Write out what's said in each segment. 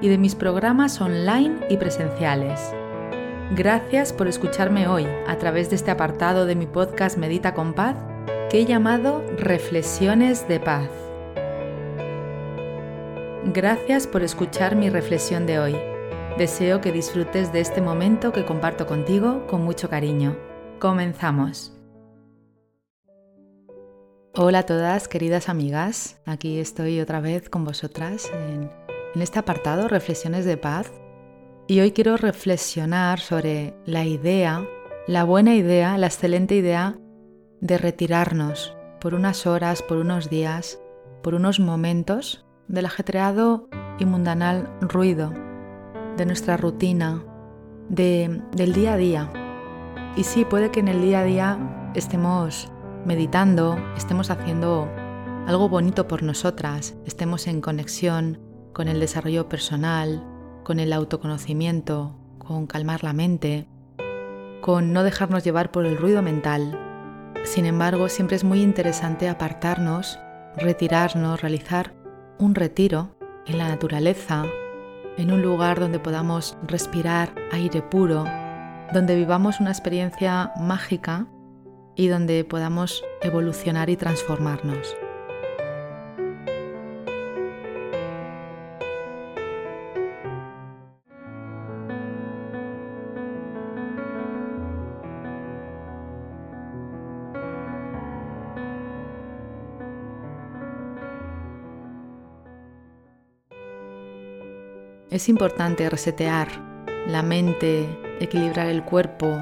y de mis programas online y presenciales. Gracias por escucharme hoy a través de este apartado de mi podcast Medita con Paz que he llamado Reflexiones de Paz. Gracias por escuchar mi reflexión de hoy. Deseo que disfrutes de este momento que comparto contigo con mucho cariño. Comenzamos. Hola a todas, queridas amigas. Aquí estoy otra vez con vosotras en en este apartado Reflexiones de Paz y hoy quiero reflexionar sobre la idea, la buena idea, la excelente idea de retirarnos por unas horas, por unos días, por unos momentos del ajetreado y mundanal ruido, de nuestra rutina, de, del día a día. Y sí, puede que en el día a día estemos meditando, estemos haciendo algo bonito por nosotras, estemos en conexión con el desarrollo personal, con el autoconocimiento, con calmar la mente, con no dejarnos llevar por el ruido mental. Sin embargo, siempre es muy interesante apartarnos, retirarnos, realizar un retiro en la naturaleza, en un lugar donde podamos respirar aire puro, donde vivamos una experiencia mágica y donde podamos evolucionar y transformarnos. Es importante resetear la mente, equilibrar el cuerpo,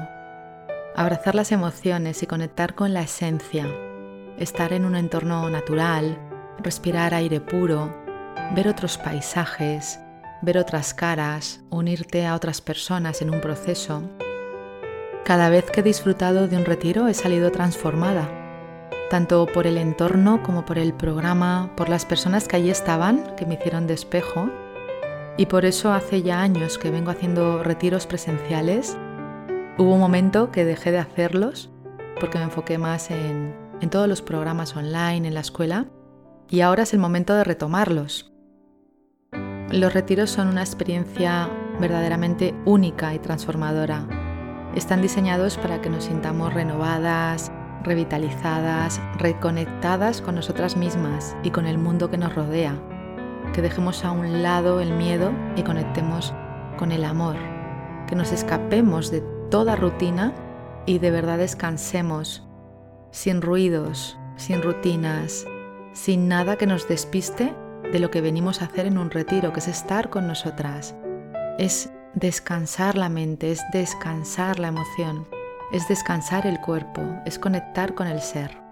abrazar las emociones y conectar con la esencia, estar en un entorno natural, respirar aire puro, ver otros paisajes, ver otras caras, unirte a otras personas en un proceso. Cada vez que he disfrutado de un retiro he salido transformada, tanto por el entorno como por el programa, por las personas que allí estaban, que me hicieron de espejo, y por eso hace ya años que vengo haciendo retiros presenciales. Hubo un momento que dejé de hacerlos porque me enfoqué más en, todos los programas online, en la escuela, y ahora es el momento de retomarlos. Los retiros son una experiencia verdaderamente única y transformadora. Están diseñados para que nos sintamos renovadas, revitalizadas, reconectadas con nosotras mismas y con el mundo que nos rodea que dejemos a un lado el miedo y conectemos con el amor, que nos escapemos de toda rutina y de verdad descansemos sin ruidos, sin rutinas, sin nada que nos despiste de lo que venimos a hacer en un retiro, que es estar con nosotras. Es descansar la mente, es descansar la emoción, es descansar el cuerpo, es conectar con el ser.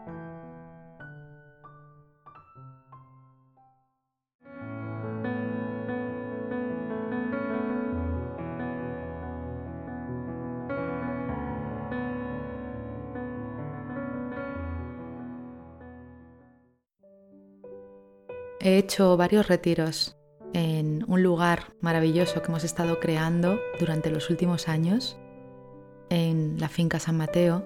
He hecho varios retiros en un lugar maravilloso que hemos estado creando durante los últimos años, en la finca San Mateo.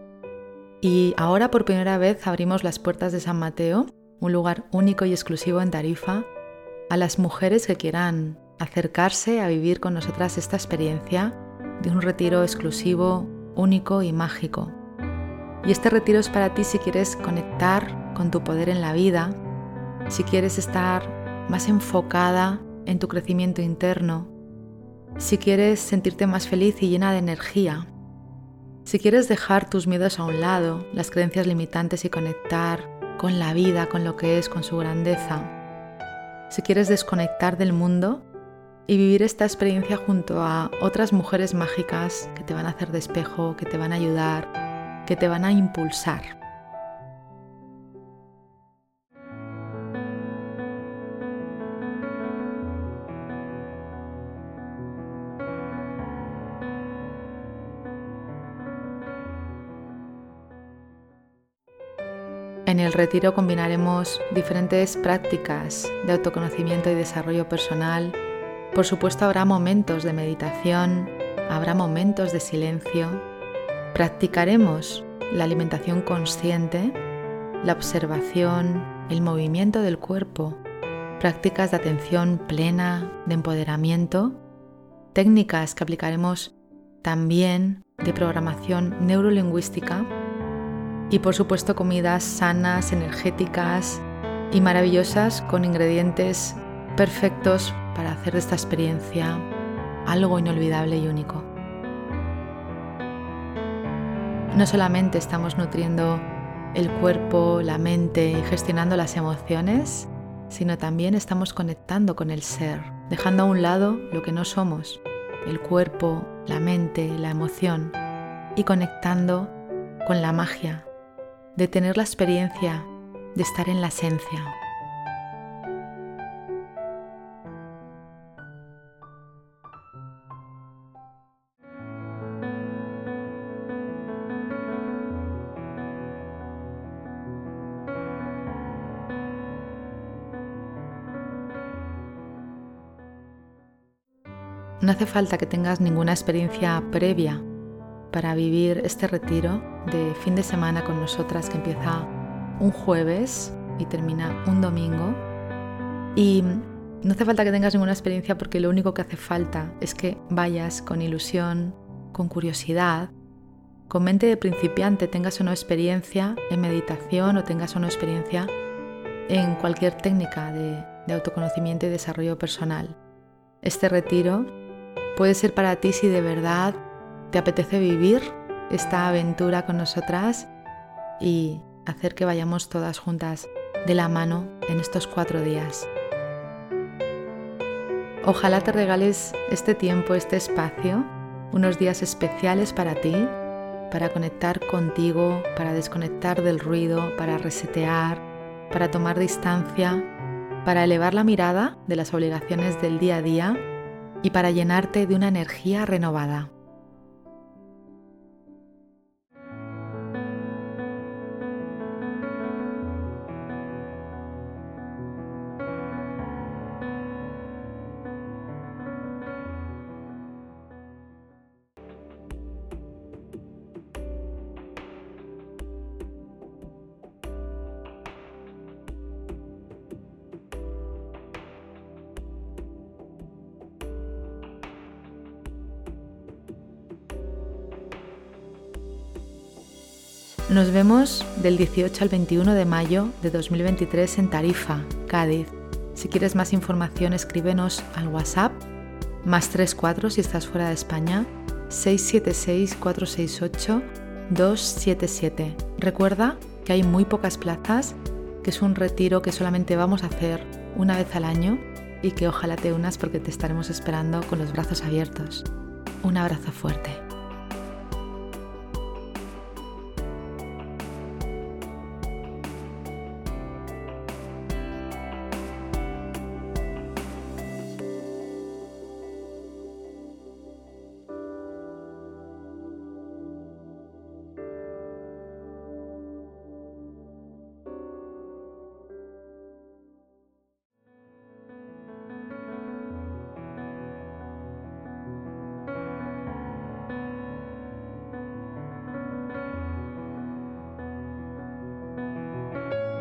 Y ahora por primera vez abrimos las puertas de San Mateo, un lugar único y exclusivo en Tarifa, a las mujeres que quieran acercarse a vivir con nosotras esta experiencia de un retiro exclusivo, único y mágico. Y este retiro es para ti si quieres conectar con tu poder en la vida, si quieres estar más enfocada en tu crecimiento interno, si quieres sentirte más feliz y llena de energía, si quieres dejar tus miedos a un lado, las creencias limitantes y conectar con la vida, con lo que es, con su grandeza, si quieres desconectar del mundo y vivir esta experiencia junto a otras mujeres mágicas que te van a hacer de espejo, que te van a ayudar, que te van a impulsar. El retiro combinaremos diferentes prácticas de autoconocimiento y desarrollo personal. Por supuesto habrá momentos de meditación, habrá momentos de silencio. Practicaremos la alimentación consciente, la observación, el movimiento del cuerpo, prácticas de atención plena, de empoderamiento, técnicas que aplicaremos también de programación neurolingüística y por supuesto comidas sanas, energéticas y maravillosas con ingredientes perfectos para hacer de esta experiencia algo inolvidable y único. No solamente estamos nutriendo el cuerpo, la mente y gestionando las emociones, sino también estamos conectando con el ser, dejando a un lado lo que no somos, el cuerpo, la mente, la emoción, y conectando con la magia de tener la experiencia de estar en la esencia. No hace falta que tengas ninguna experiencia previa para vivir este retiro de fin de semana con nosotras que empieza un jueves y termina un domingo. Y no hace falta que tengas ninguna experiencia porque lo único que hace falta es que vayas con ilusión, con curiosidad, con mente de principiante, tengas una experiencia en meditación o tengas una experiencia en cualquier técnica de, de autoconocimiento y desarrollo personal. Este retiro puede ser para ti si de verdad te apetece vivir esta aventura con nosotras y hacer que vayamos todas juntas de la mano en estos cuatro días. Ojalá te regales este tiempo, este espacio, unos días especiales para ti, para conectar contigo, para desconectar del ruido, para resetear, para tomar distancia, para elevar la mirada de las obligaciones del día a día y para llenarte de una energía renovada. Nos vemos del 18 al 21 de mayo de 2023 en Tarifa, Cádiz. Si quieres más información escríbenos al WhatsApp más 34 si estás fuera de España 676 468 277. Recuerda que hay muy pocas plazas, que es un retiro que solamente vamos a hacer una vez al año y que ojalá te unas porque te estaremos esperando con los brazos abiertos. Un abrazo fuerte.